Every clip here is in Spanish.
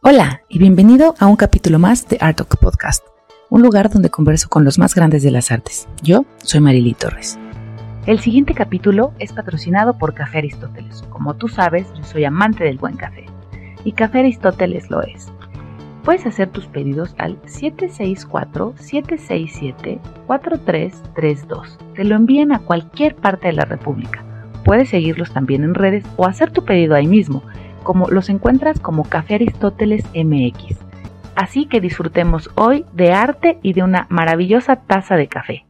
Hola y bienvenido a un capítulo más de Art Talk Podcast, un lugar donde converso con los más grandes de las artes. Yo soy Marily Torres. El siguiente capítulo es patrocinado por Café Aristóteles. Como tú sabes, yo soy amante del buen café y Café Aristóteles lo es. Puedes hacer tus pedidos al 764-767-4332. Te lo envían a cualquier parte de la República. Puedes seguirlos también en redes o hacer tu pedido ahí mismo como los encuentras como Café Aristóteles MX. Así que disfrutemos hoy de arte y de una maravillosa taza de café.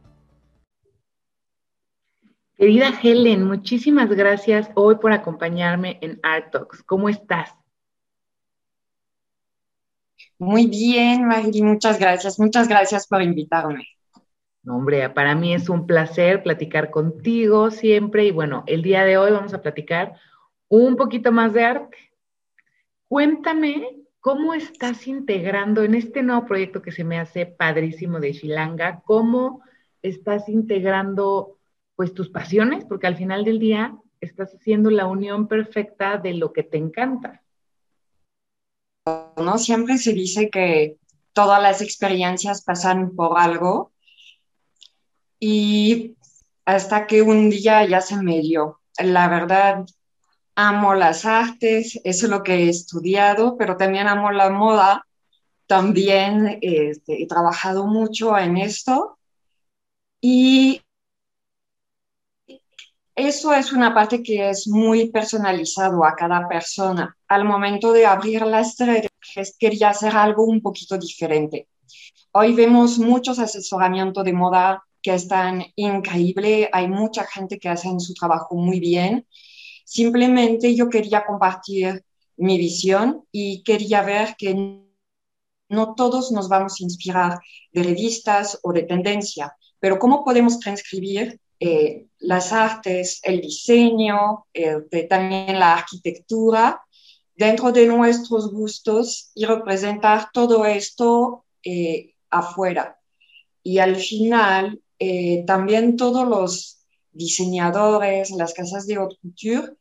Querida Helen, muchísimas gracias hoy por acompañarme en Art Talks. ¿Cómo estás? Muy bien, Magri, muchas gracias. Muchas gracias por invitarme. hombre, para mí es un placer platicar contigo siempre y bueno, el día de hoy vamos a platicar un poquito más de arte. Cuéntame cómo estás integrando en este nuevo proyecto que se me hace padrísimo de Shilanga, cómo estás integrando pues tus pasiones, porque al final del día estás haciendo la unión perfecta de lo que te encanta. No siempre se dice que todas las experiencias pasan por algo y hasta que un día ya se me dio. La verdad, amo las artes, eso es lo que he estudiado, pero también amo la moda. También este, he trabajado mucho en esto. Y eso es una parte que es muy personalizado a cada persona. Al momento de abrir las redes, quería hacer algo un poquito diferente. Hoy vemos muchos asesoramientos de moda que están increíbles. Hay mucha gente que hace su trabajo muy bien Simplemente yo quería compartir mi visión y quería ver que no todos nos vamos a inspirar de revistas o de tendencia, pero cómo podemos transcribir eh, las artes, el diseño, eh, también la arquitectura dentro de nuestros gustos y representar todo esto eh, afuera. Y al final, también todos los diseñadores, las casas de haute couture,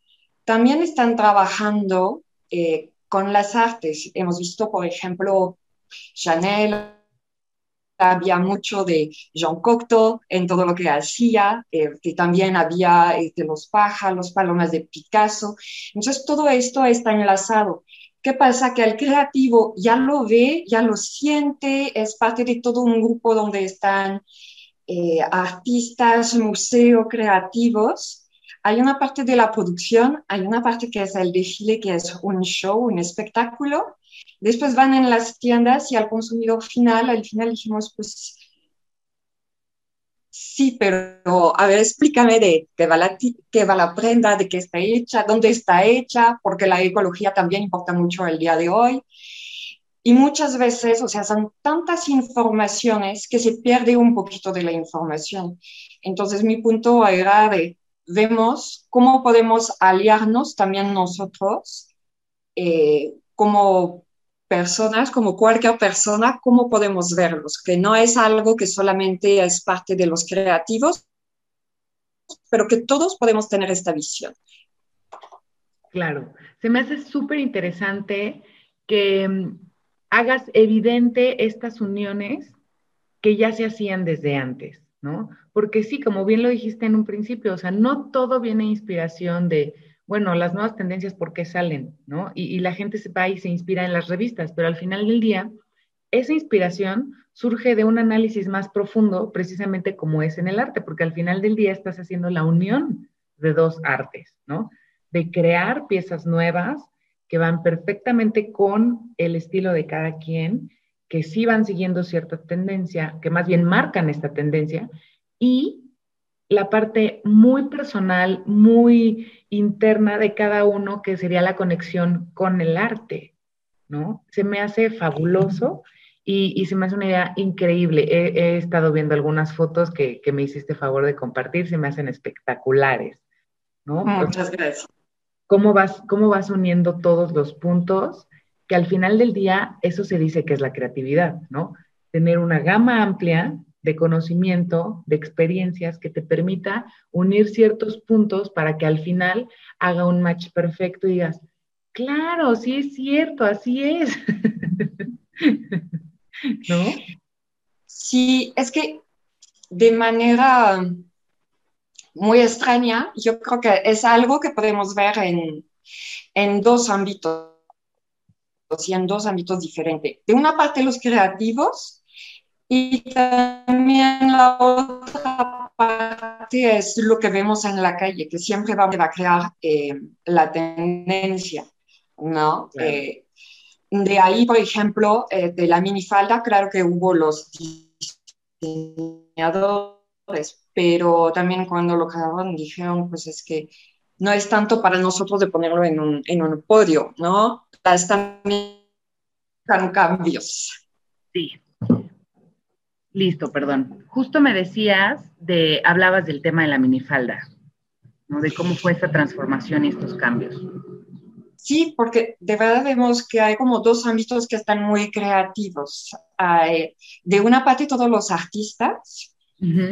también están trabajando eh, con las artes. Hemos visto, por ejemplo, Chanel, había mucho de Jean Cocteau en todo lo que hacía, eh, que también había este, los pájaros, palomas de Picasso. Entonces, todo esto está enlazado. ¿Qué pasa? Que el creativo ya lo ve, ya lo siente, es parte de todo un grupo donde están eh, artistas, museos creativos hay una parte de la producción, hay una parte que es el desfile, que es un show, un espectáculo. Después van en las tiendas y al consumidor final, al final dijimos, pues sí, pero a ver, explícame de qué va, la, qué va la prenda, de qué está hecha, dónde está hecha, porque la ecología también importa mucho el día de hoy. Y muchas veces, o sea, son tantas informaciones que se pierde un poquito de la información. Entonces, mi punto era de vemos cómo podemos aliarnos también nosotros eh, como personas, como cualquier persona, cómo podemos verlos, que no es algo que solamente es parte de los creativos, pero que todos podemos tener esta visión. Claro, se me hace súper interesante que mm, hagas evidente estas uniones que ya se hacían desde antes. ¿no? Porque sí, como bien lo dijiste en un principio, o sea, no todo viene inspiración de, bueno, las nuevas tendencias, ¿por qué salen? ¿no? Y, la gente se va y se inspira en las revistas, pero al final del día, esa inspiración surge de un análisis más profundo, precisamente como es en el arte, porque al final del día estás haciendo la unión de dos artes, ¿no? De crear piezas nuevas que van perfectamente con el estilo de cada quien que sí van siguiendo cierta tendencia, que más bien marcan esta tendencia, y la parte muy personal, muy interna de cada uno, que sería la conexión con el arte, ¿no? Se me hace fabuloso y, se me hace una idea increíble. He, estado viendo algunas fotos que, me hiciste favor de compartir, se me hacen espectaculares, ¿no? Muchas gracias. ¿Cómo vas, cómo vas uniendo todos los puntos? que al final del día eso se dice que es la creatividad, ¿no? Tener una gama amplia de conocimiento, de experiencias que te permita unir ciertos puntos para que al final haga un match perfecto y digas, Claro, sí es cierto, así es. ¿No? Sí, es que de manera muy extraña, yo creo que es algo que podemos ver en, en dos ámbitos y en dos ámbitos diferentes. De una parte los creativos y también la otra parte es lo que vemos en la calle, que siempre va a crear eh, la tendencia, ¿no? Eh, de ahí, por ejemplo, eh, de la minifalda, claro que hubo los diseñadores, pero también cuando lo crearon dijeron, pues es que no es tanto para nosotros de ponerlo en un, en un podio, ¿no? También cambios. Sí. Listo, perdón. Justo me decías de, hablabas del tema de la minifalda, ¿no? De cómo fue esta transformación y estos cambios. Sí, porque de verdad vemos que hay como dos ámbitos que están muy creativos. de una parte todos los artistas.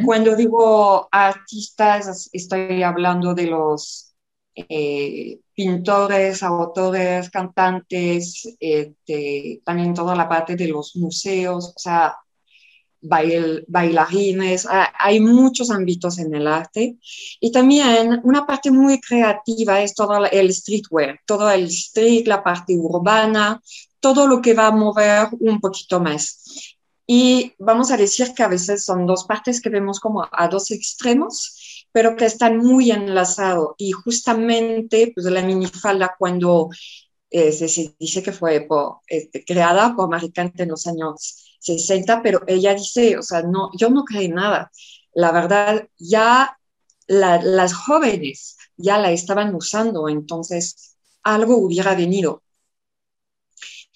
Cuando digo artistas, estoy hablando de los eh, pintores, autores, cantantes, eh, también toda la parte de los museos, o sea, bailarines, hay muchos ámbitos en el arte. Y también una parte muy creativa es todo el streetwear, todo el street, la parte urbana, todo lo que va a mover un poquito más. Y vamos a decir que a veces son dos partes que vemos como a dos extremos, pero que están muy enlazados. Y justamente pues, la minifalda cuando eh, se, dice que fue este, creada por Maricante en los años 60, pero ella dice, o sea, no, yo no creo nada. La verdad, ya las jóvenes ya la estaban usando, entonces algo hubiera venido.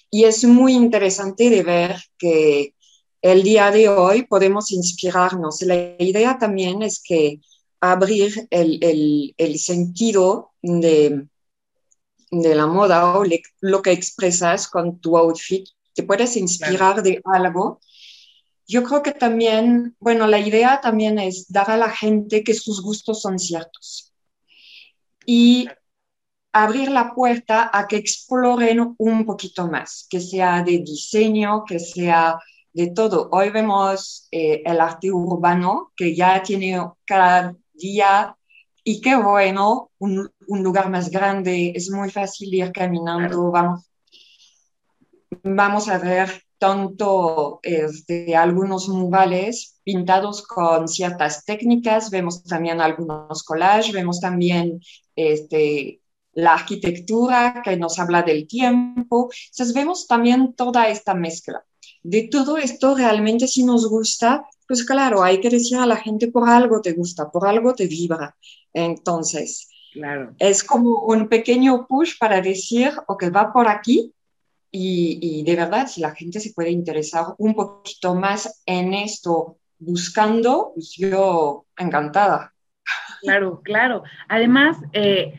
Y es muy interesante de ver que el día de hoy podemos inspirarnos. La idea también es que abrir el, el, sentido de, de, la moda o lo que expresas con tu outfit te puedes inspirar de algo. Yo creo que también, bueno, la idea también es dar a la gente que sus gustos son ciertos y abrir la puerta a que exploren un poquito más, que sea de diseño, que sea de todo. Hoy vemos eh, el arte urbano que ya tiene cada día y qué bueno, un, un, lugar más grande, es muy fácil ir caminando, vamos vamos a ver tanto este, algunos murales pintados con ciertas técnicas, vemos también algunos collages, vemos también este, la arquitectura que nos habla del tiempo. Entonces vemos también toda esta mezcla. De todo esto realmente si nos gusta, pues claro, hay que decir a la gente por algo te gusta, por algo te vibra. Entonces, claro. es como un pequeño push para decir, ok, va por aquí, y, de verdad, si la gente se puede interesar un poquito más en esto, buscando, pues yo encantada. Claro, claro. Además, eh,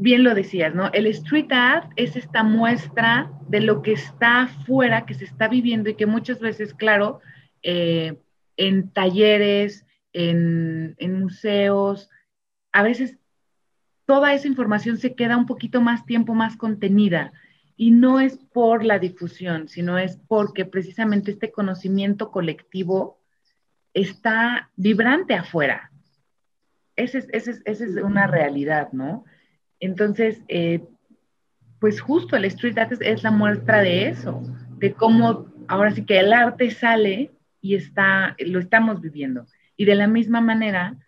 bien lo decías, ¿no? El street art es esta muestra de lo que está afuera, que se está viviendo y que muchas veces, claro, eh, en talleres, en, en museos, a veces toda esa información se queda un poquito más tiempo, más contenida. Y no es por la difusión, sino es porque precisamente este conocimiento colectivo está vibrante afuera. Esa es, una realidad, ¿no? Entonces, eh, pues justo el street art es, la muestra de eso, de cómo ahora sí que el arte sale y está, lo estamos viviendo. Y de la misma manera,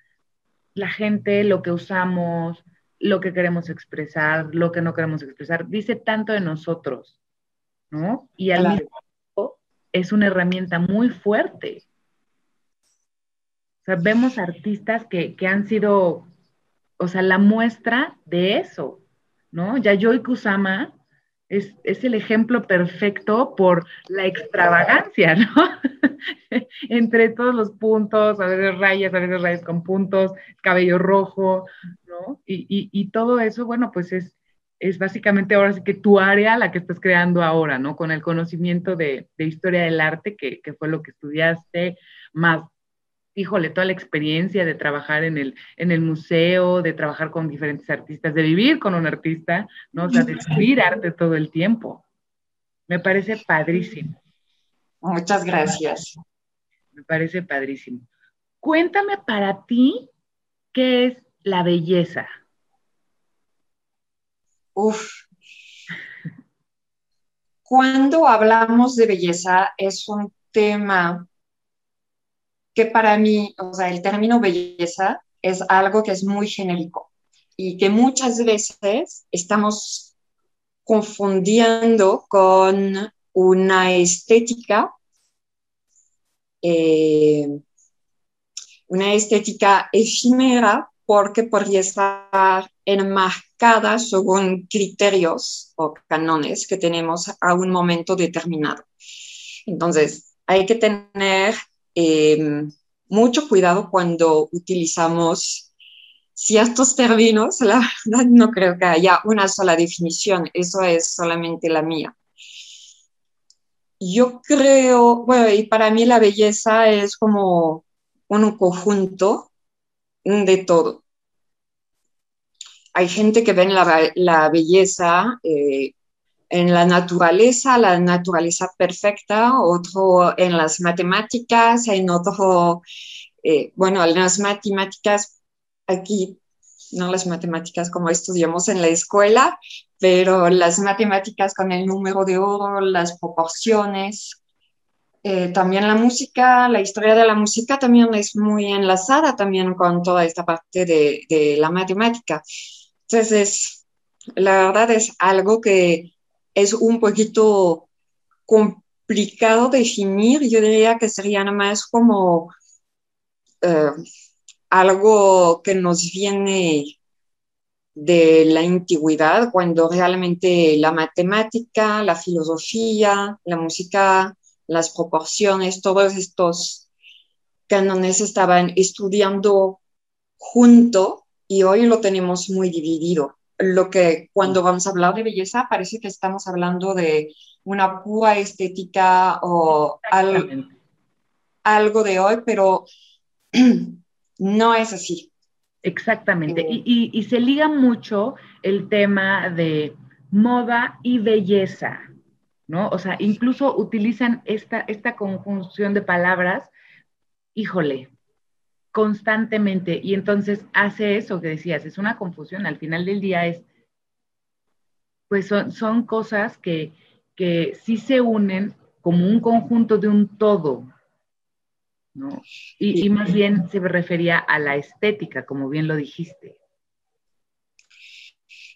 la gente, lo que usamos, lo que queremos expresar, lo que no queremos expresar, dice tanto de nosotros, ¿no? Y al mismo tiempo es una herramienta muy fuerte. O sea, vemos artistas que, que han sido, o sea, la muestra de eso, ¿no? Yayoi Kusama es, es, el ejemplo perfecto por la extravagancia, ¿no? Entre todos los puntos, a veces rayas, a veces rayas con puntos, cabello rojo, ¿no? Y, todo eso, bueno, pues es, es básicamente ahora sí que tu área la que estás creando ahora, ¿no? Con el conocimiento de, de historia del arte, que, fue lo que estudiaste, más híjole, toda la experiencia de trabajar en el, en el museo, de trabajar con diferentes artistas, de vivir con un artista, ¿no? O sea, de escribir arte todo el tiempo. Me parece padrísimo. Muchas gracias. Me parece padrísimo. Cuéntame para ti qué es la belleza. Uf. Cuando hablamos de belleza es un tema que para mí, o sea, el término belleza es algo que es muy genérico y que muchas veces estamos confundiendo con una estética, eh, una estética efímera porque podría estar enmarcada según criterios o canones que tenemos a un momento determinado. Entonces, hay que tener eh, mucho cuidado cuando utilizamos ciertos términos. La verdad, no creo que haya una sola definición, eso es solamente la mía. Yo creo, bueno, y para mí la belleza es como un conjunto de todo. Hay gente que ve la, la belleza eh, en la naturaleza, la naturaleza perfecta, otro en las matemáticas, en otro, eh, bueno, en las matemáticas, aquí, no las matemáticas como estudiamos en la escuela, pero las matemáticas con el número de oro, las proporciones, eh, también la música, la historia de la música también es muy enlazada también con toda esta parte de, de la matemática. Entonces, la verdad es algo que es un poquito complicado definir. Yo diría que sería nada más como eh, algo que nos viene de la antigüedad, cuando realmente la matemática, la filosofía, la música, las proporciones, todos estos cánones estaban estudiando junto y hoy lo tenemos muy dividido lo que cuando vamos a hablar de belleza parece que estamos hablando de una pura estética o algo, de hoy, pero no es así. Exactamente. Eh, y, se liga mucho el tema de moda y belleza, ¿no? O sea, incluso utilizan esta, esta conjunción de palabras, híjole, constantemente. Y entonces hace eso que decías, es una confusión. Al final del día es, pues son, son cosas que, que sí se unen como un conjunto de un todo, ¿no? Y, más bien se refería a la estética, como bien lo dijiste.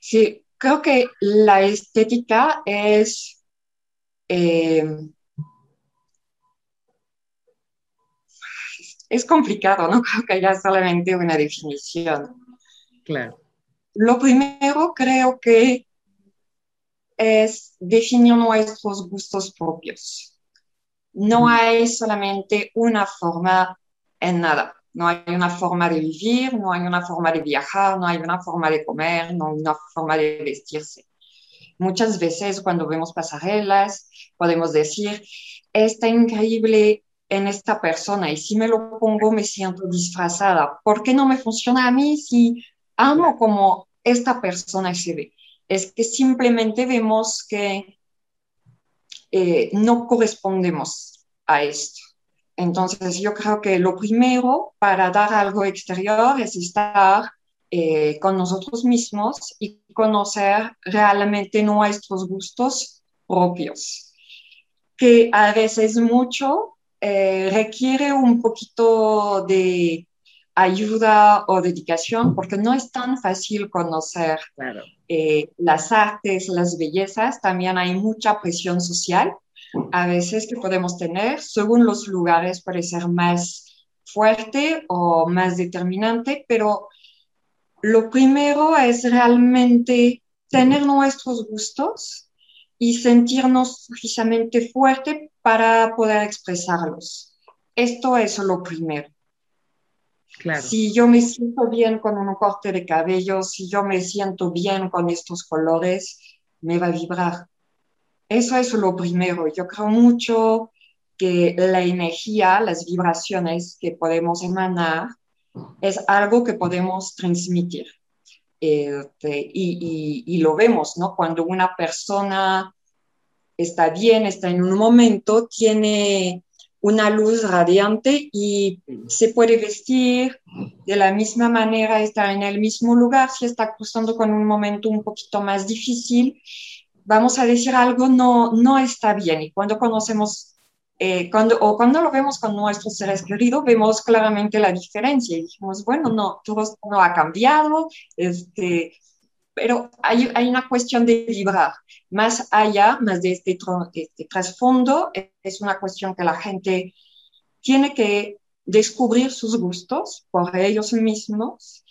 Sí, creo que la estética es eh, es complicado, no creo que haya solamente una definición. Claro. Lo primero creo que es definir nuestros gustos propios. No hay solamente una forma en nada. No hay una forma de vivir, no hay una forma de viajar, no hay una forma de comer, no hay una forma de vestirse. Muchas veces cuando vemos pasarelas podemos decir, está increíble en esta persona y si me lo pongo me siento disfrazada. ¿Por qué no me funciona a mí si amo como esta persona se ve? Es que simplemente vemos que eh, no correspondemos a esto. Entonces yo creo que lo primero para dar algo exterior es estar eh, con nosotros mismos y conocer realmente nuestros gustos propios, que a veces mucho eh, requiere un poquito de ayuda o dedicación porque no es tan fácil conocer eh, las artes, las bellezas, también hay mucha presión social a veces que podemos tener, según los lugares puede ser más fuerte o más determinante, pero lo primero es realmente tener nuestros gustos y sentirnos suficientemente fuerte para poder expresarlos. Esto es lo primero. Si yo me siento bien con un corte de cabello, si yo me siento bien con estos colores, me va a vibrar. Eso es lo primero. Yo creo mucho que la energía, las vibraciones que podemos emanar, es algo que podemos transmitir. Este, y, lo vemos, ¿no? Cuando una persona está bien, está en un momento, tiene una luz radiante y se puede vestir de la misma manera, estar en el mismo lugar, si está cruzando con un momento un poquito más difícil, vamos a decir algo no, no está bien. Y cuando conocemos eh, cuando, o cuando lo vemos con nuestros seres queridos, vemos claramente la diferencia y dijimos, bueno, no, todo no ha cambiado, este, pero hay, hay, una cuestión de vibrar. Más allá, más de este, este trasfondo, es una cuestión que la gente tiene que descubrir sus gustos por ellos mismos.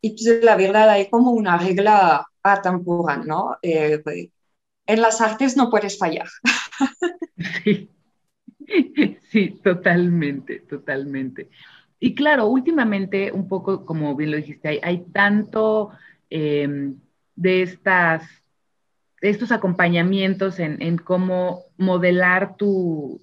Y pues, la verdad hay como una regla atemporal, ¿no? Eh, en las artes no puedes fallar. Sí. Sí, totalmente, totalmente. Y claro, últimamente, un poco como bien lo dijiste, hay, tanto em, de estas, estos acompañamientos en, cómo modelar tu,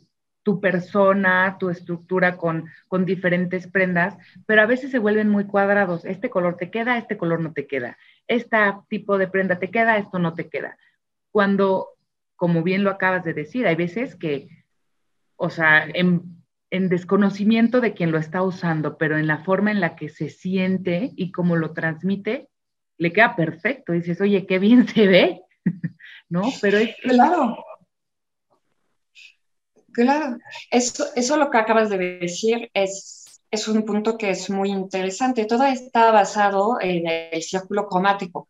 persona, tu estructura con, con, diferentes prendas, pero a veces se vuelven muy cuadrados. Este color te queda, este color no te queda. Este tipo de prenda te queda, esto no te queda. Cuando, como bien lo acabas de decir, hay veces que o sea, en, desconocimiento de quien lo está usando, pero en la forma en la que se siente y cómo lo transmite, le queda perfecto. Dices, oye, qué bien se ve, ¿no? Pero es... Claro. Claro. Eso, eso lo que acabas de decir es, es un punto que es muy interesante. Todo está basado en el círculo cromático.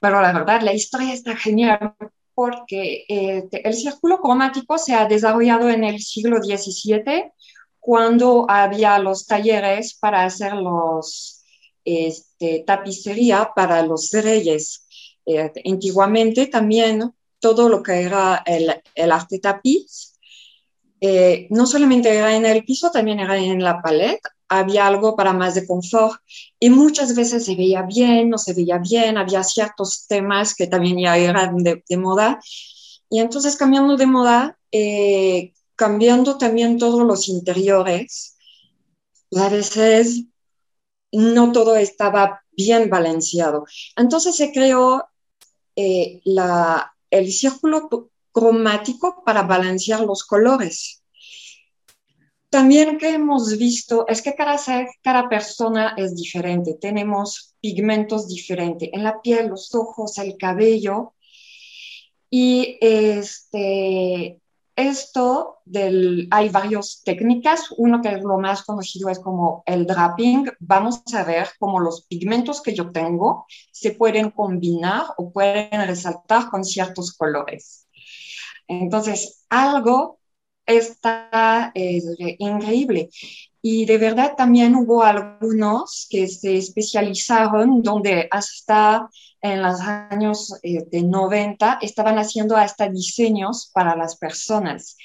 Pero la verdad, la historia está genial porque eh, el círculo cromático se ha desarrollado en el siglo XVII, cuando había los talleres para hacer los este, tapicería para los reyes. Eh, antiguamente también todo lo que era el, el arte tapiz, eh, no solamente era en el piso, también era en la paleta había algo para más de confort. Y muchas veces se veía bien, no se veía bien, había ciertos temas que también ya eran de, moda. Y entonces cambiando de moda, eh, cambiando también todos los interiores, pues a veces no todo estaba bien balanceado. Entonces se creó eh, el círculo cromático para balancear los colores. También que hemos visto es que cada cada persona es diferente, tenemos pigmentos diferentes en la piel, los ojos, el cabello. Y este, esto del, hay varias técnicas, uno que es lo más conocido es como el draping. Vamos a ver cómo los pigmentos que yo tengo se pueden combinar o pueden resaltar con ciertos colores. Entonces, algo está increíble. Y de verdad también hubo algunos que se especializaron donde hasta en los años eh, de 90 estaban haciendo hasta diseños para las personas.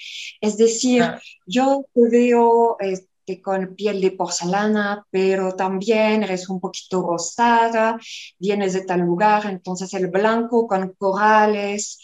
Es decir, yo te veo este, con piel de porcelana, pero también eres un poquito rosada, vienes de tal lugar, entonces el blanco con corales,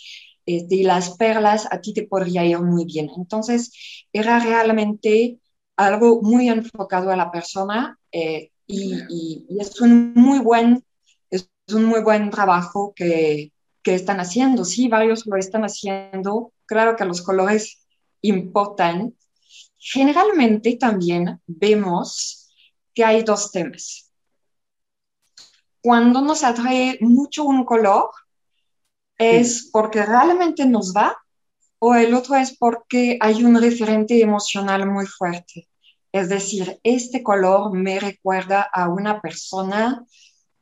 este, y las perlas a ti te podría ir muy bien. Entonces, era realmente algo muy enfocado a la persona eh, y, es un muy buen, es un muy buen trabajo que, que están haciendo. Sí, varios lo están haciendo. Claro que los colores importan. Generalmente también vemos que hay dos temas. Cuando nos atrae mucho un color, ¿Es porque realmente nos va o el otro es porque hay un referente emocional muy fuerte? Es decir, este color me recuerda a una persona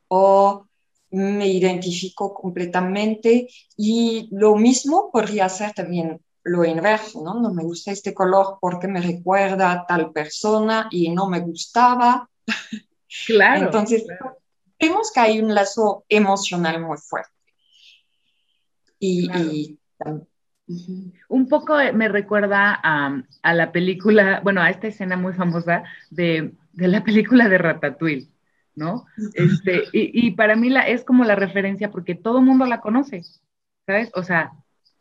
o me identifico completamente y lo mismo podría ser también lo inverso, ¿no? No me gusta este color porque me recuerda a tal persona y no me gustaba. Claro. Entonces, vemos que hay un lazo emocional muy fuerte. Y, Un poco me recuerda a, la película, bueno, a esta escena muy famosa de, la película de Ratatouille, ¿no? Este, y, para mí la, es como la referencia porque todo el mundo la conoce, ¿sabes? O sea,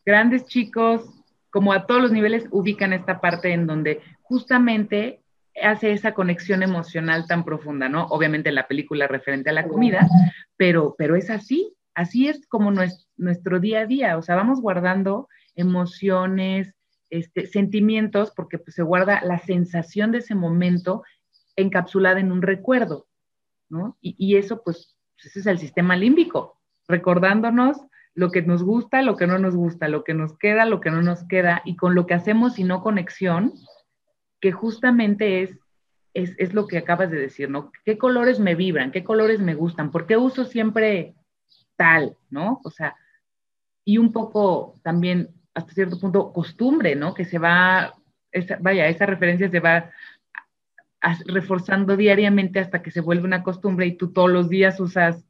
grandes chicos, como a todos los niveles ubican esta parte en donde justamente hace esa conexión emocional tan profunda, ¿no? Obviamente la película referente a la comida, pero, pero es así, así es como nuestro, día a día, o sea, vamos guardando emociones, este, sentimientos, porque pues, se guarda la sensación de ese momento encapsulada en un recuerdo, ¿no? Y, eso, pues, ese es el sistema límbico, recordándonos lo que nos gusta, lo que no nos gusta, lo que nos queda, lo que no nos queda, y con lo que hacemos y no conexión, que justamente es, es, lo que acabas de decir, ¿no? ¿Qué colores me vibran? ¿Qué colores me gustan? ¿Por qué uso siempre tal, ¿no? O sea, y un poco también, hasta cierto punto, costumbre, ¿no? Que se va, vaya, esa referencia se va reforzando diariamente hasta que se vuelve una costumbre y tú todos los días usas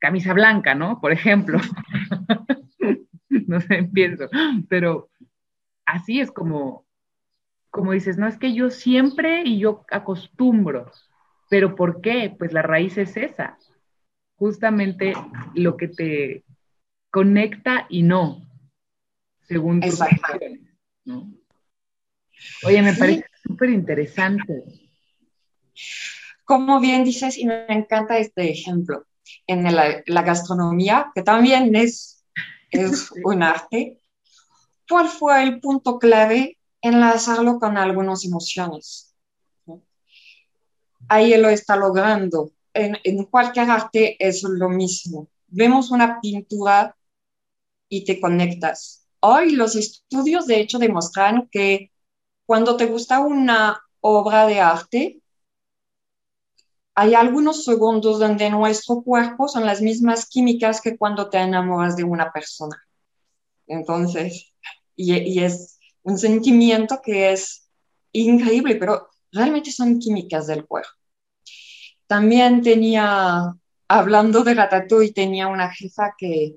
camisa blanca, ¿no? Por ejemplo. no sé, pienso, pero así es como, como dices, no es que yo siempre y yo acostumbro, pero ¿por qué? Pues la raíz es esa, justamente lo que te conecta y no, según tus ¿no? Oye, me parece súper interesante. Como bien dices, y me encanta este ejemplo, en la, gastronomía, que también es, es un arte, ¿cuál fue el punto clave enlazarlo con algunas emociones? Ahí lo está logrando. En, en cualquier arte es lo mismo. Vemos una pintura y te conectas. Hoy los estudios de hecho demuestran que cuando te gusta una obra de arte, hay algunos segundos donde nuestro cuerpo son las mismas químicas que cuando te enamoras de una persona. Entonces, y, es un sentimiento que es increíble, pero realmente son químicas del cuerpo. También tenía, hablando de Ratatouille, tenía una jefa que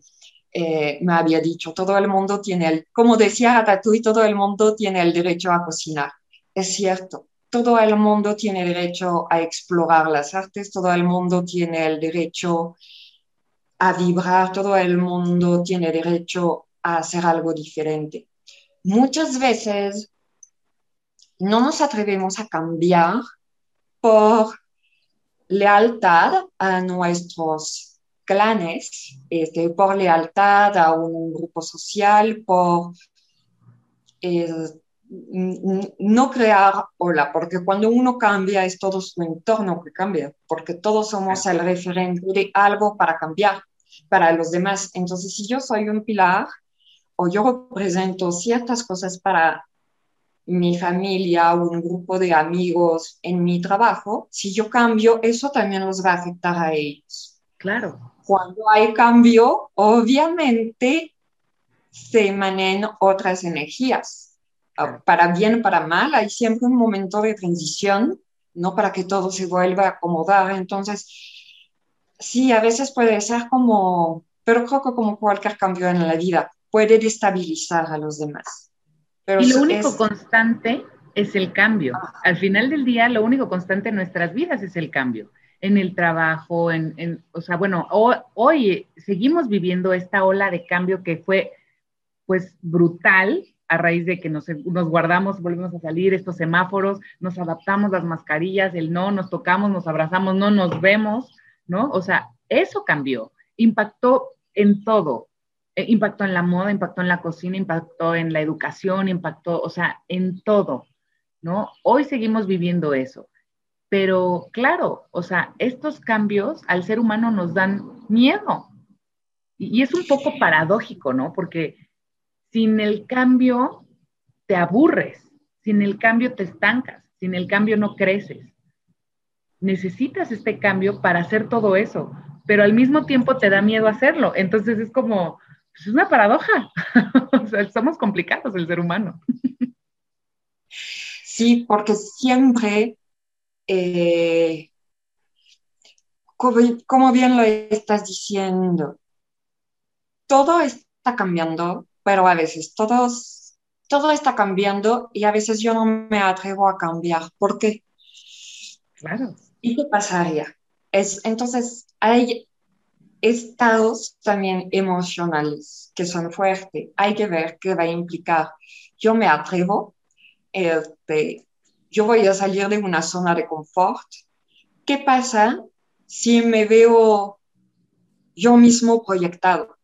eh, me había dicho, todo el mundo tiene el, como decía Ratatouille, todo el mundo tiene el derecho a cocinar. Es cierto, todo el mundo tiene derecho a explorar las artes, todo el mundo tiene el derecho a vibrar, todo el mundo tiene derecho a hacer algo diferente. Muchas veces no nos atrevemos a cambiar por lealtad a nuestros clanes, este, por lealtad a un grupo social, por eh, no crear hola, porque cuando uno cambia es todo su entorno que cambia, porque todos somos el referente de algo para cambiar para los demás. Entonces, si yo soy un pilar o yo represento ciertas cosas para mi familia o un grupo de amigos en mi trabajo, si yo cambio, eso también los va a afectar a ellos. Claro. Cuando hay cambio, obviamente se emanen otras energías para bien, para mal, hay siempre un momento de transición, ¿no? Para que todo se vuelva a acomodar. Entonces, sí, a veces puede ser como, pero creo que como cualquier cambio en la vida, puede destabilizar a los demás. Pero y lo único constante es el cambio. Al final del día, lo único constante en nuestras vidas es el cambio. En el trabajo, en, en o sea, bueno, hoy seguimos viviendo esta ola de cambio que fue, pues, brutal, a raíz de que nos, guardamos, volvemos a salir, estos semáforos, nos adaptamos las mascarillas, el no, nos tocamos, nos abrazamos, no nos vemos, ¿no? O sea, eso cambió, impactó en todo, eh, impactó en la moda, impactó en la cocina, impactó en la educación, impactó, o sea, en todo, ¿no? Hoy seguimos viviendo eso. Pero claro, o sea, estos cambios al ser humano nos dan miedo. y es un poco paradójico, ¿no? Porque sin el cambio te aburres, sin el cambio te estancas, sin el cambio no creces. Necesitas este cambio para hacer todo eso, pero al mismo tiempo te da miedo hacerlo. Entonces es como, pues, es una paradoja. o sea, somos complicados el ser humano. sí, porque siempre, eh, como bien lo estás diciendo, todo está cambiando pero a veces todos, todo está cambiando y a veces yo no me atrevo a cambiar. ¿Por qué? Claro. ¿Y qué pasaría? Es, entonces, hay, estados también emocionales que son fuertes. Hay que ver qué va a implicar. Yo me atrevo, este, yo voy a salir de una zona de confort. ¿Qué pasa si me veo yo mismo proyectado?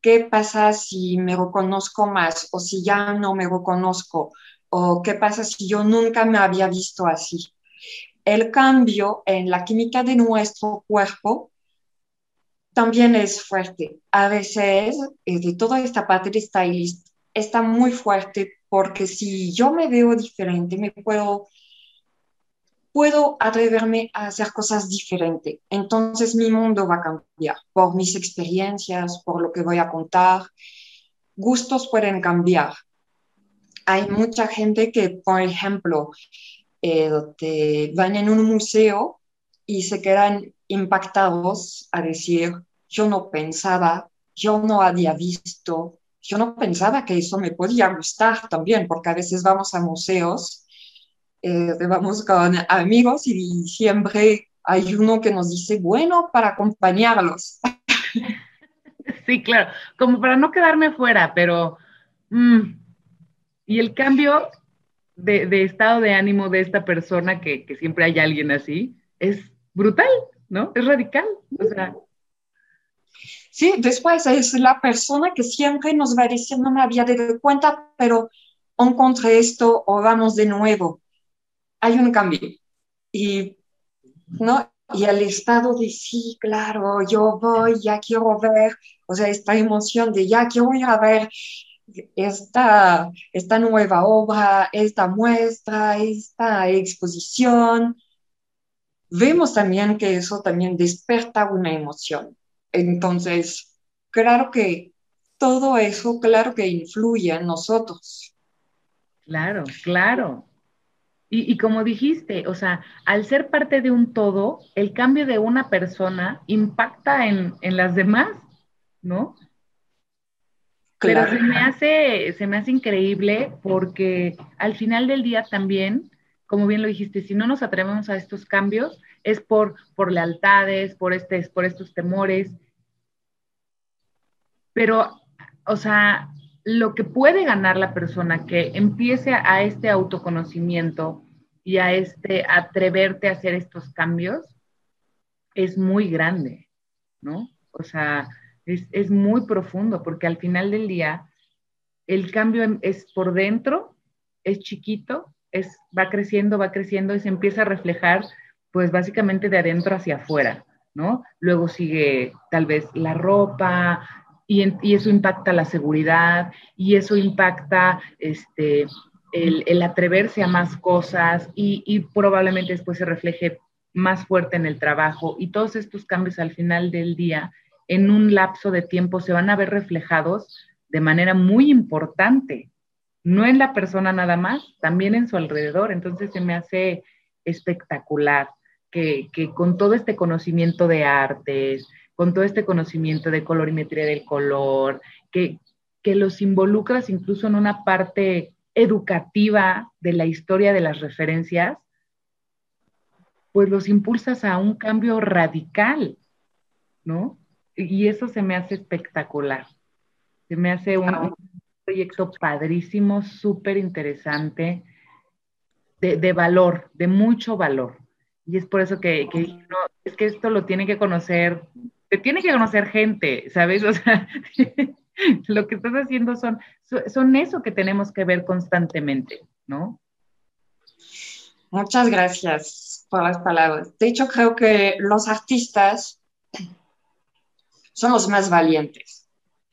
¿Qué pasa si me reconozco más o si ya no me reconozco? ¿O qué pasa si yo nunca me había visto así? El cambio en la química de nuestro cuerpo también es fuerte. A veces, eh, de toda esta parte de stylist, está muy fuerte porque si yo me veo diferente, me puedo, puedo atreverme a hacer cosas diferentes. Entonces mi mundo va a cambiar por mis experiencias, por lo que voy a contar. Gustos pueden cambiar. Hay mucha gente que, por ejemplo, eh, van en un museo y se quedan impactados a decir, yo no pensaba, yo no había visto, yo no pensaba que eso me podía gustar también, porque a veces vamos a museos, eh, vamos con amigos y siempre hay uno que nos dice, bueno, para acompañarlos. Sí, claro, como para no quedarme fuera, pero... Mm, y el cambio de, estado de ánimo de esta persona, que, que siempre hay alguien así, es brutal, ¿no? Es radical. O sea, Sí, después es la persona que siempre nos va a decir, no me había dado cuenta, pero encontré esto o vamos de nuevo. Hay un cambio. Y, ¿no? y el estado de sí, claro, yo voy, ya quiero ver, o sea, esta emoción de ya quiero ir a ver esta, esta nueva obra, esta muestra, esta exposición. Vemos también que eso también desperta una emoción. Entonces, claro que todo eso, claro que influye en nosotros. Claro, claro. Y, como dijiste, o sea, al ser parte de un todo, el cambio de una persona impacta en, las demás, ¿no? Claro. Pero se me hace, se me hace increíble porque al final del día también, como bien lo dijiste, si no nos atrevemos a estos cambios, es por, por lealtades, por, este, por estos temores. Pero, o sea, lo que puede ganar la persona que empiece a este autoconocimiento y a este atreverte a hacer estos cambios es muy grande, ¿no? O sea, es, es muy profundo porque al final del día el cambio es por dentro, es chiquito, es, va creciendo, va creciendo y se empieza a reflejar pues básicamente de adentro hacia afuera, ¿no? Luego sigue tal vez la ropa y, eso impacta la seguridad y eso impacta este, el, atreverse a más cosas y, y, probablemente después se refleje más fuerte en el trabajo y todos estos cambios al final del día en un lapso de tiempo se van a ver reflejados de manera muy importante, no en la persona nada más, también en su alrededor. Entonces se me hace espectacular que, con todo este conocimiento de artes, con todo este conocimiento de colorimetría del color, que, que los involucras incluso en una parte educativa de la historia de las referencias, pues los impulsas a un cambio radical, ¿no? Y eso se me hace espectacular. Se me hace un, proyecto padrísimo, súper interesante, de, de, valor, de mucho valor. Y es por eso que, no, es que esto lo tiene que conocer, te tiene que conocer gente, ¿sabes? O sea, lo que estás haciendo son, son eso que tenemos que ver constantemente, ¿no? Muchas gracias por las palabras. De hecho, creo que los artistas son los más valientes.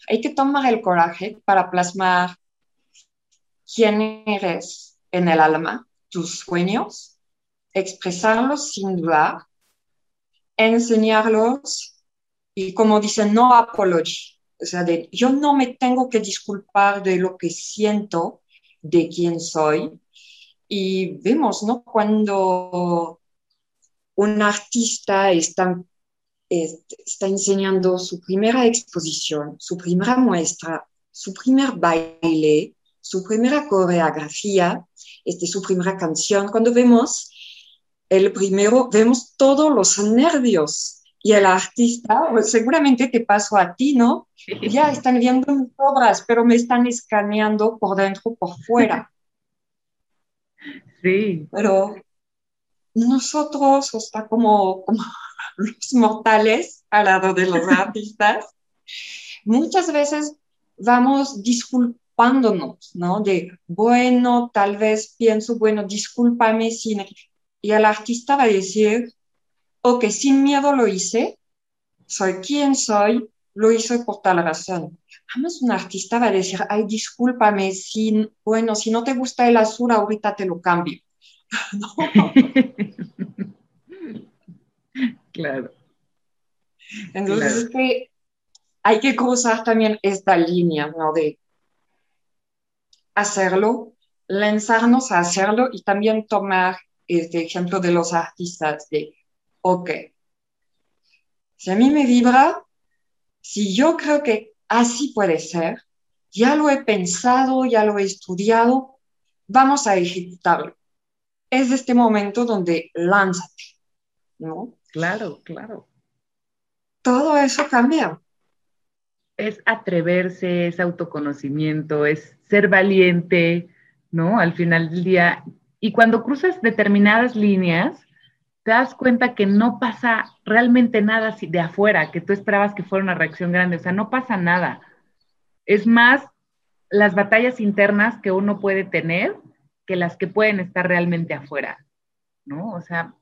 Hay que tomar el coraje para plasmar quién eres en el alma, tus sueños, expresarlos sin dudar, enseñarlos y como dicen, no apology. O sea, de, yo no me tengo que disculpar de lo que siento, de quién soy. Y vemos, ¿no? Cuando un artista está, está enseñando su primera exposición, su primera muestra, su primer baile, su primera coreografía, este, su primera canción, cuando vemos el primero, vemos todos los nervios y el artista, pues, seguramente te pasó a ti, ¿no? Ya están viendo mis obras, pero me están escaneando por dentro, por fuera. Sí. Pero nosotros, está como, como los mortales al lado de los artistas, muchas veces vamos disculpándonos, ¿no? De, bueno, tal vez pienso, bueno, discúlpame, sin... y el artista va a decir, ok, sin miedo lo hice, soy quien soy, lo hice por tal razón. Además, un artista va a decir, ay, discúlpame, sin, bueno, si no te gusta el azul, ahorita te lo cambio. claro. Entonces, es que hay que cruzar también esta línea, ¿no? De hacerlo, lanzarnos a hacerlo y también tomar este ejemplo de los artistas de, ok, si a mí me vibra, si yo creo que así puede ser, ya lo he pensado, ya lo he estudiado, vamos a ejecutarlo. Es este momento donde lánzate, ¿no? Claro, claro. Todo eso cambia es atreverse, es autoconocimiento, es ser valiente, ¿no? Al final del día. Y cuando cruzas determinadas líneas, te das cuenta que no pasa realmente nada de afuera, que tú esperabas que fuera una reacción grande, o sea, no pasa nada. Es más las batallas internas que uno puede tener que las que pueden estar realmente afuera, ¿no? O sea,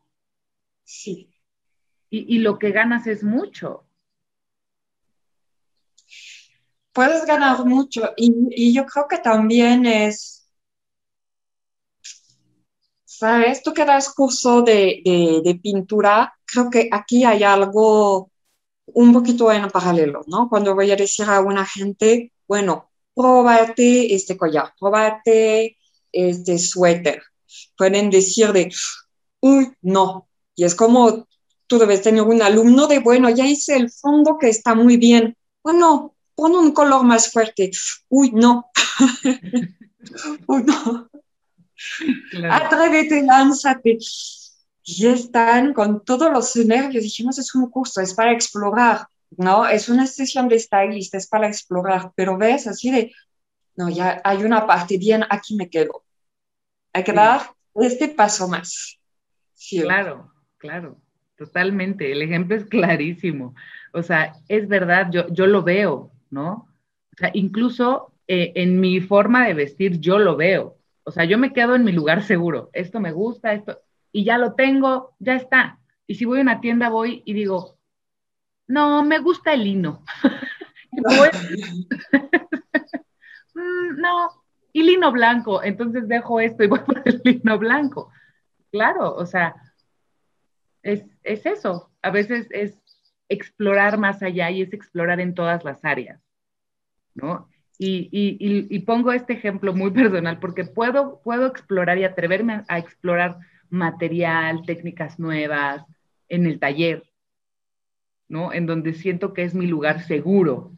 sí. Y, y lo que ganas es mucho, puedes ganar mucho y, yo creo que también es, ¿sabes? Tú que das curso de, de, pintura, creo que aquí hay algo un poquito en paralelo, ¿no? Cuando voy a decir a una gente, bueno, próbate este collar, próbate este suéter. Pueden decir de, uy, no. Y es como tú debes tener un alumno de, bueno, ya hice el fondo que está muy bien. Bueno, pon un color más fuerte. Uy, no. Uy, no. Atrévete, lánzate. Y están con todos los nervios. Dijimos, es un curso, es para explorar, ¿no? Es una sesión de stylist, es para explorar. Pero ves, así de, no, ya hay una parte bien, aquí me quedo. Hay que dar este paso más. Claro, claro, totalmente. El ejemplo es clarísimo. O sea, es verdad, yo, yo lo veo. ¿no? O sea, incluso eh, en mi forma de vestir yo lo veo. O sea, yo me quedo en mi lugar seguro. Esto me gusta, esto, y ya lo tengo, ya está. Y si voy a una tienda, voy y digo, no, me gusta el lino. Mm, no, y lino blanco. Entonces dejo esto y voy por el lino blanco. Claro, o sea, es, es eso. A veces es explorar más allá y es explorar en todas las áreas, ¿no? Y, pongo este ejemplo muy personal porque puedo, puedo explorar y atreverme a, explorar material, técnicas nuevas en el taller, ¿no? En donde siento que es mi lugar seguro,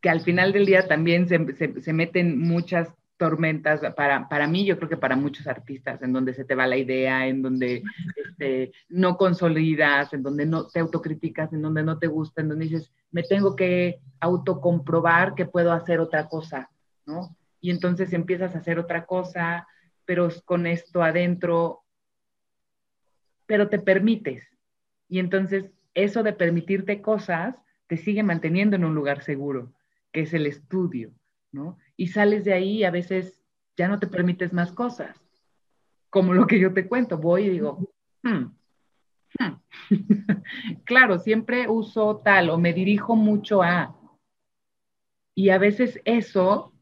que al final del día también se, se meten muchas tormentas para, para mí, yo creo que para muchos artistas, en donde se te va la idea, en donde este, no consolidas, en donde no te autocriticas, en donde no te gusta, en donde dices, me tengo que autocomprobar que puedo hacer otra cosa, ¿no? Y entonces empiezas a hacer otra cosa, pero con esto adentro, pero te permites. Y entonces eso de permitirte cosas te sigue manteniendo en un lugar seguro, que es el estudio, ¿no? Y sales de ahí y a veces ya no te permites más cosas. Como lo que yo te cuento, voy y digo, hmm, hmm". claro, siempre uso tal o me dirijo mucho a. Y a veces eso,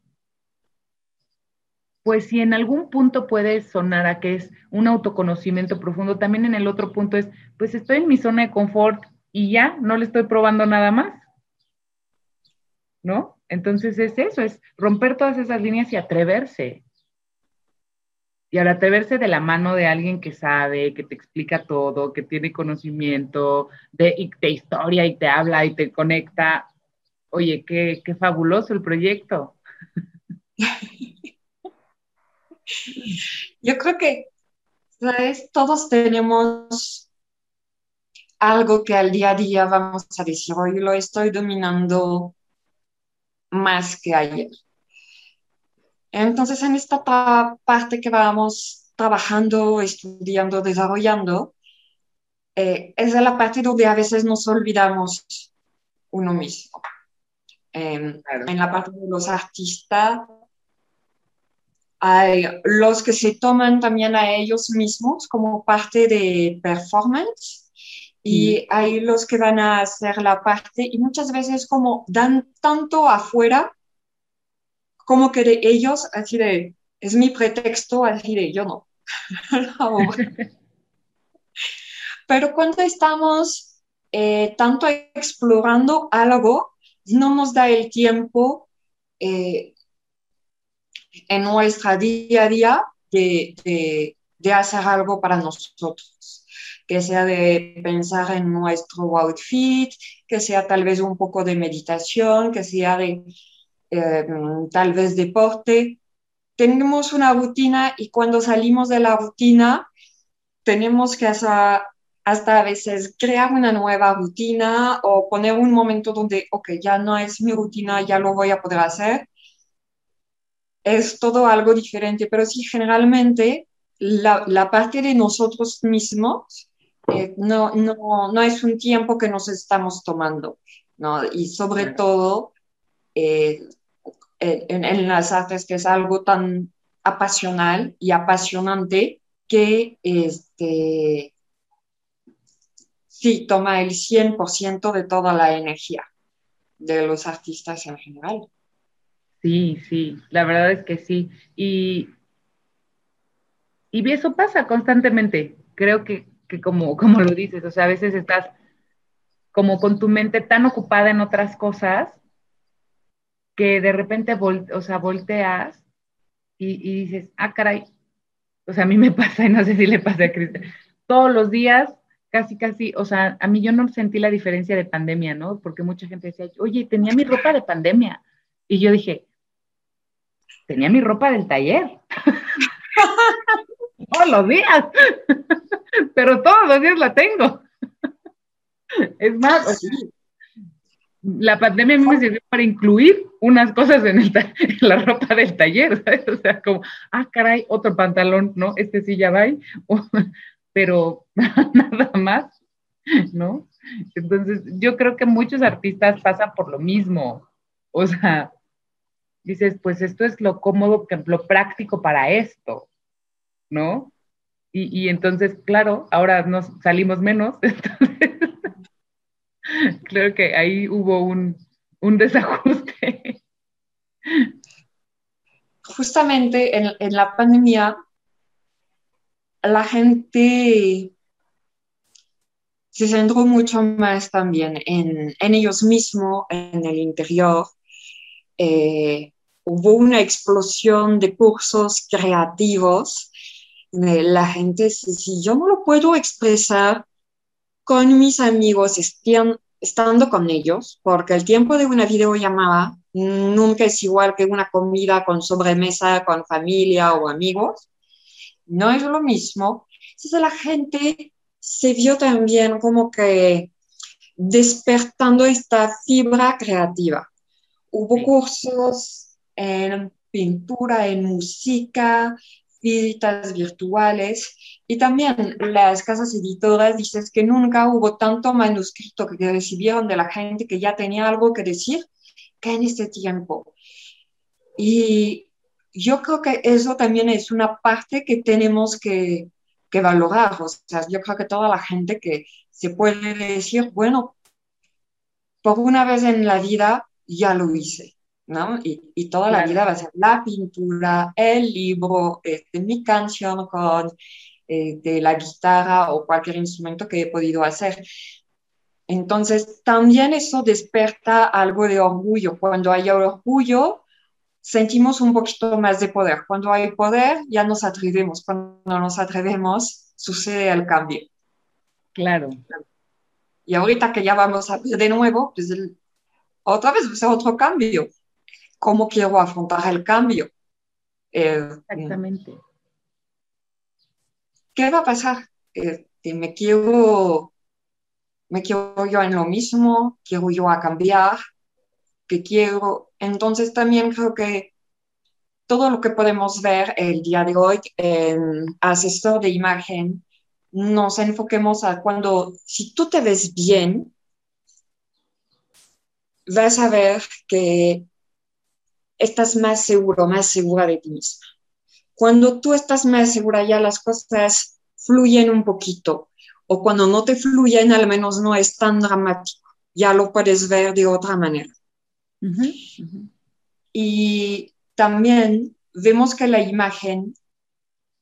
pues si en algún punto puede sonar a que es un autoconocimiento profundo, también en el otro punto es, pues estoy en mi zona de confort y ya no le estoy probando nada más. ¿No? Entonces es eso, es romper todas esas líneas y atreverse. Y al atreverse de la mano de alguien que sabe, que te explica todo, que tiene conocimiento de, de historia y te habla y te conecta, oye, qué, qué fabuloso el proyecto. Yo creo que, ¿sabes? Todos tenemos algo que al día a día vamos a decir, hoy lo estoy dominando más que ayer. Entonces, en esta parte que vamos trabajando, estudiando, desarrollando, eh, es la parte donde a veces nos olvidamos uno mismo. En la parte de los artistas, hay los que se toman también a ellos mismos como parte de performance y hay los que van a hacer la parte y muchas veces como dan tanto afuera como que de ellos, así de, es mi pretexto, así de, yo no. Pero cuando estamos eh, tanto explorando algo, no nos da el tiempo eh, en nuestra día a día de, de, hacer algo para nosotros, que sea de pensar en nuestro outfit, que sea tal vez un poco de meditación, que sea de eh, tal vez deporte. Tenemos una rutina y cuando salimos de la rutina tenemos que hacer hasta a veces crear una nueva rutina o poner un momento donde, ok, ya no es mi rutina, ya lo voy a poder hacer. Es todo algo diferente, pero sí, generalmente la, la parte de nosotros mismos eh, no, no, no, es un tiempo que nos estamos tomando, ¿no? Y sobre todo eh, en, en, las artes, que es algo tan apasional y apasionante que este, sí toma el 100% de toda la energía de los artistas en general. Sí, sí, la verdad es que sí. Y, y eso pasa constantemente. Creo que, que como, como lo dices, o sea, a veces estás como con tu mente tan ocupada en otras cosas que de repente o sea, volteas y, y, dices, ah, caray, o sea, a mí me pasa y no sé si le pasa a Cristian, todos los días casi, casi, o sea, a mí yo no sentí la diferencia de pandemia, ¿no? Porque mucha gente decía, oye, tenía mi ropa de pandemia. Y yo dije, tenía mi ropa del taller. todos los días. Pero todos los días la tengo. es más, la pandemia a mí me sirvió para incluir unas cosas en, la ropa del taller, ¿sabes? O sea, como, ah, caray, otro pantalón, ¿no? Este sí ya va pero nada más, ¿no? Entonces, yo creo que muchos artistas pasan por lo mismo. O sea, dices, pues esto es lo cómodo, lo práctico para esto, ¿no? Y, entonces, claro, ahora nos salimos menos, entonces, creo que ahí hubo un, un desajuste. Justamente en, en la pandemia la gente se centró mucho más también en, ellos mismos, en el interior. Eh, hubo una explosión de cursos creativos. La gente, si, yo no lo puedo expresar con mis amigos, estando con ellos, porque el tiempo de una videollamada nunca es igual que una comida con sobremesa, con familia o amigos no es lo mismo. Entonces la gente se vio también como que despertando esta fibra creativa. Hubo cursos en pintura, en música, visitas virtuales y también las casas editoras dices que nunca hubo tanto manuscrito que recibieron de la gente que ya tenía algo que decir que en este tiempo. Y yo creo que eso también es una parte que tenemos que, que, valorar. O sea, yo creo que toda la gente que se puede decir, bueno, por una vez en la vida ya lo hice, ¿no? Y, y toda la vida va a ser la pintura, el libro, este, mi canción con eh, de la guitarra o cualquier instrumento que he podido hacer. Entonces, también eso desperta algo de orgullo. Cuando hay orgullo, sentimos un poquito más de poder. Cuando hay poder, ya nos atrevemos. Cuando nos atrevemos, sucede el cambio. Claro. Y ahorita que ya vamos a ver de nuevo, pues otra vez va a otro cambio. ¿Cómo quiero afrontar el cambio? Eh, Exactamente. ¿Qué va a pasar? Eh, me quiero me quiero yo en lo mismo, quiero yo a cambiar, que quiero. Entonces también creo que todo lo que podemos ver el día de hoy en asesor de imagen, nos enfoquemos a cuando, si tú te ves bien, vas a ver que estás más seguro, más segura de ti misma. Cuando tú estás más segura, ya las cosas fluyen un poquito. O cuando no te fluyen, al menos no es tan dramático. Ya lo puedes ver de otra manera. Y también vemos que la imagen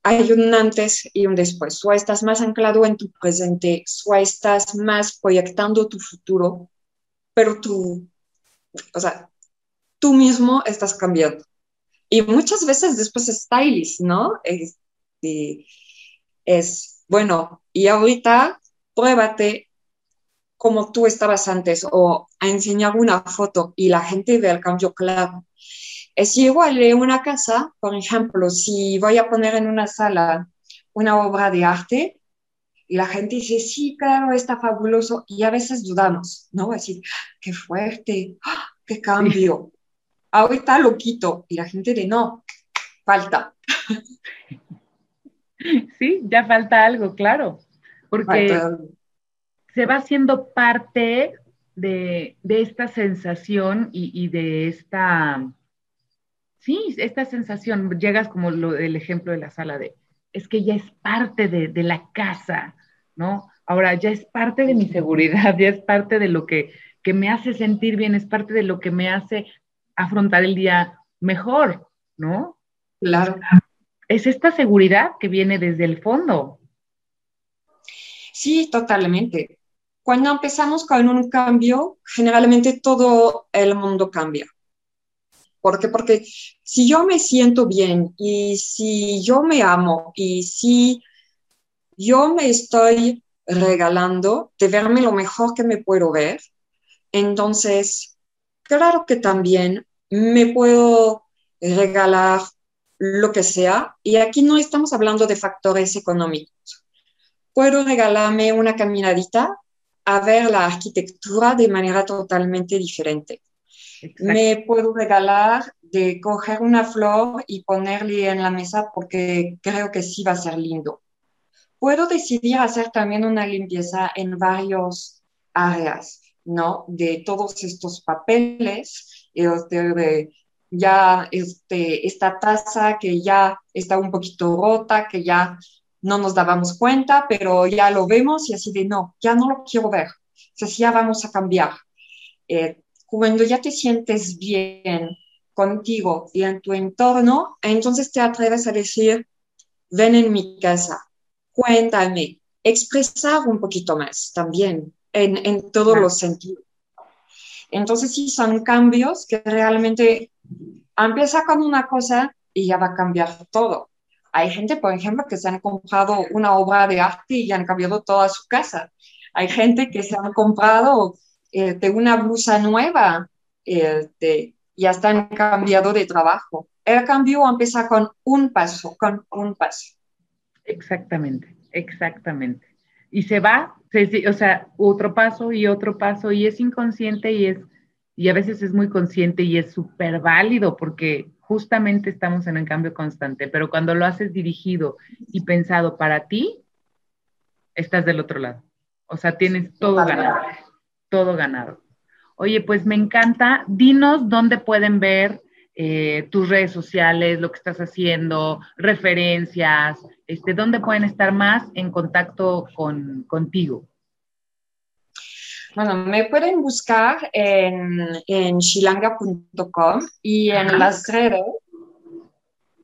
hay un antes y un después. O estás más anclado en tu presente, o estás más proyectando tu futuro, pero tú, o sea, tú mismo estás cambiando. Y muchas veces después es stylist, ¿no? Es, es, bueno, y ahorita pruébate como tú estabas antes o a enseñar una foto y la gente ve el cambio claro. Es igual en una casa, por ejemplo, si voy a poner en una sala una obra de arte y la gente dice, sí, claro, está fabuloso, y a veces dudamos, ¿no? Decir, qué fuerte, ¡ah! qué cambio. Ahorita lo quito y la gente de no, falta. Sí, ya falta algo, claro, porque se va haciendo parte de, esta sensación y de esta Sí, esta sensación, llegas como lo, el ejemplo de la sala de, es que ya es parte de, la casa, ¿no? Ahora ya es parte de mi seguridad, ya es parte de lo que, que me hace sentir bien, es parte de lo que me hace afrontar el día mejor, ¿no? Claro. Es esta seguridad que viene desde el fondo. Sí, totalmente. Cuando empezamos con un cambio, generalmente todo el mundo cambia. ¿Por qué? Porque si yo me siento bien y si yo me amo y si yo me estoy regalando de verme lo mejor que me puedo ver, entonces, claro que también me puedo regalar lo que sea. Y aquí no estamos hablando de factores económicos. Puedo regalarme una caminadita a ver la arquitectura de manera totalmente diferente me puedo regalar de coger una flor y ponerle en la mesa porque creo que sí va a ser lindo. Puedo decidir hacer también una limpieza en varios áreas, ¿no? De todos estos papeles, este, de ya este, esta taza que ya está un poquito rota, que ya no nos dábamos cuenta, pero ya lo vemos y así de no, ya no lo quiero ver. O ya vamos a cambiar. Eh, cuando ya te sientes bien contigo y en tu entorno, entonces te atreves a decir, ven en mi casa, cuéntame, expresar un poquito más también en, en todos los sentidos. Entonces sí, son cambios que realmente empieza con una cosa y ya va a cambiar todo. Hay gente, por ejemplo, que se han comprado una obra de arte y han cambiado toda su casa. Hay gente que se han comprado eh, de una blusa nueva, eh, ya están cambiado de trabajo. El cambio empieza con un paso, con un paso. Exactamente, exactamente. Y se va, o sea, otro paso y otro paso, y es inconsciente y es, y a veces es muy consciente y es súper válido porque justamente estamos en un cambio constante, pero cuando lo haces dirigido y pensado para ti, estás del otro lado. O sea, tienes todo ganado todo ganado. Oye, pues me encanta. Dinos dónde pueden ver eh, tus redes sociales, lo que estás haciendo, referencias, este, dónde pueden estar más en contacto con, contigo. Bueno, me pueden buscar en, en shilanga.com y en las redes.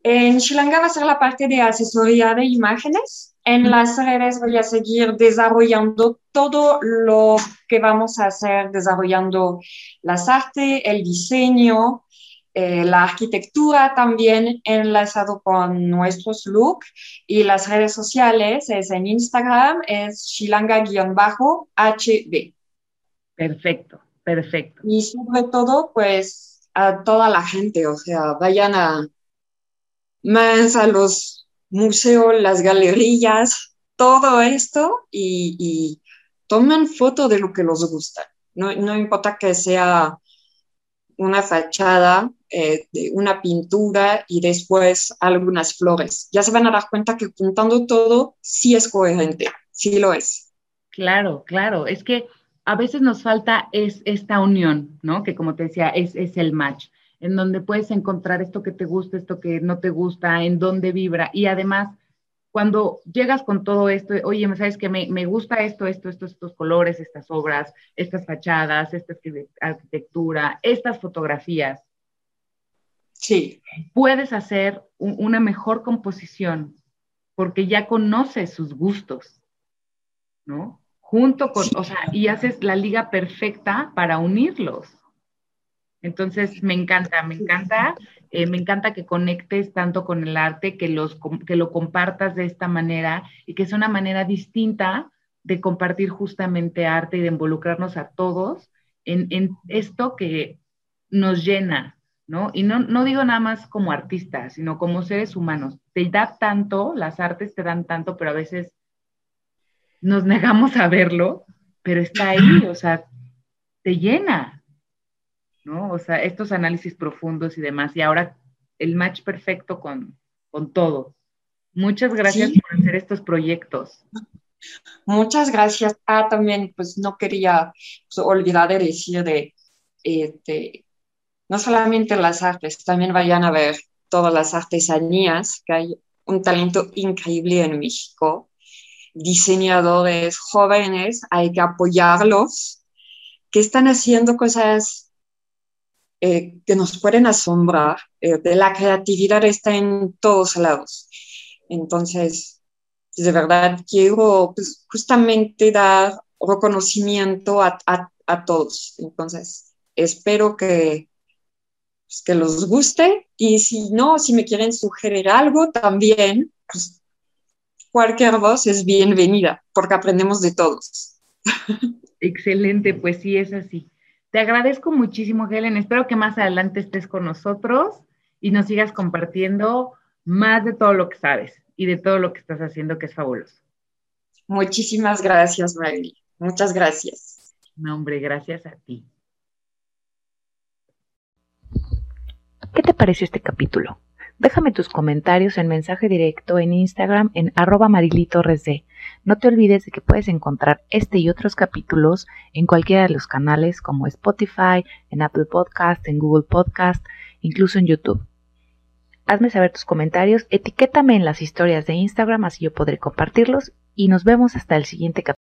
En Shilanga va a ser la parte de asesoría de imágenes en las redes voy a seguir desarrollando todo lo que vamos a hacer, desarrollando las artes, el diseño, eh, la arquitectura también enlazado con nuestros looks y las redes sociales es en Instagram, es shilanga-hb. Perfecto, perfecto. Y sobre todo, pues a toda la gente, o sea, vayan a más a los museo, las galerías, todo esto y, tomen foto de lo que les gusta. No, no importa que sea una fachada, eh, de una pintura y después algunas flores. Ya se van a dar cuenta que juntando todo sí es coherente, sí lo es. Claro, claro. Es que a veces nos falta es esta unión, ¿no? Que como te decía, es, es el match, en donde puedes encontrar esto que te gusta, esto que no te gusta, en dónde vibra. Y además, cuando llegas con todo esto, oye, ¿sabes que me, me gusta esto, esto, estos, estos colores, estas obras, estas fachadas, esta arquitectura, estas fotografías? Sí. Puedes hacer una mejor composición porque ya conoces sus gustos, ¿no? junto con, o sea, y haces la liga perfecta para unirlos. Entonces, me encanta, me encanta, eh, me encanta que conectes tanto con el arte, que, los, que lo compartas de esta manera y que es una manera distinta de compartir justamente arte y de involucrarnos a todos en, en esto que nos llena, ¿no? Y no, no digo nada más como artistas, sino como seres humanos. Te da tanto, las artes te dan tanto, pero a veces nos negamos a verlo, pero está ahí, o sea, te llena, ¿no? O sea, estos análisis profundos y demás, y ahora el match perfecto con, con todo. Muchas gracias por hacer estos proyectos. Muchas gracias. Ah, también, pues no quería pues, olvidar de decir de, este, no solamente las artes, también vayan a ver todas las artesanías, que hay un talento increíble en México diseñadores jóvenes, hay que apoyarlos, que están haciendo cosas eh, que nos pueden asombrar. Eh, de la creatividad está en todos lados. Entonces, de verdad quiero pues, justamente dar reconocimiento a, todos. Entonces, espero que, pues, que los guste y si no, si me quieren sugerir algo también, pues cualquier voz es bienvenida, porque aprendemos de todos. Excelente, pues sí, es así. Te agradezco muchísimo, Helen. Espero que más adelante estés con nosotros y nos sigas compartiendo más de todo lo que sabes y de todo lo que estás haciendo, que es fabuloso. Muchísimas gracias, María. Muchas gracias. No, hombre, gracias a ti. ¿Qué te pareció este capítulo? Déjame tus comentarios en mensaje directo en Instagram en arroba marilitoresd. No te olvides de que puedes encontrar este y otros capítulos en cualquiera de los canales como Spotify, en Apple Podcast, en Google Podcast, incluso en YouTube. Hazme saber tus comentarios, etiquétame en las historias de Instagram así yo podré compartirlos y nos vemos hasta el siguiente capítulo.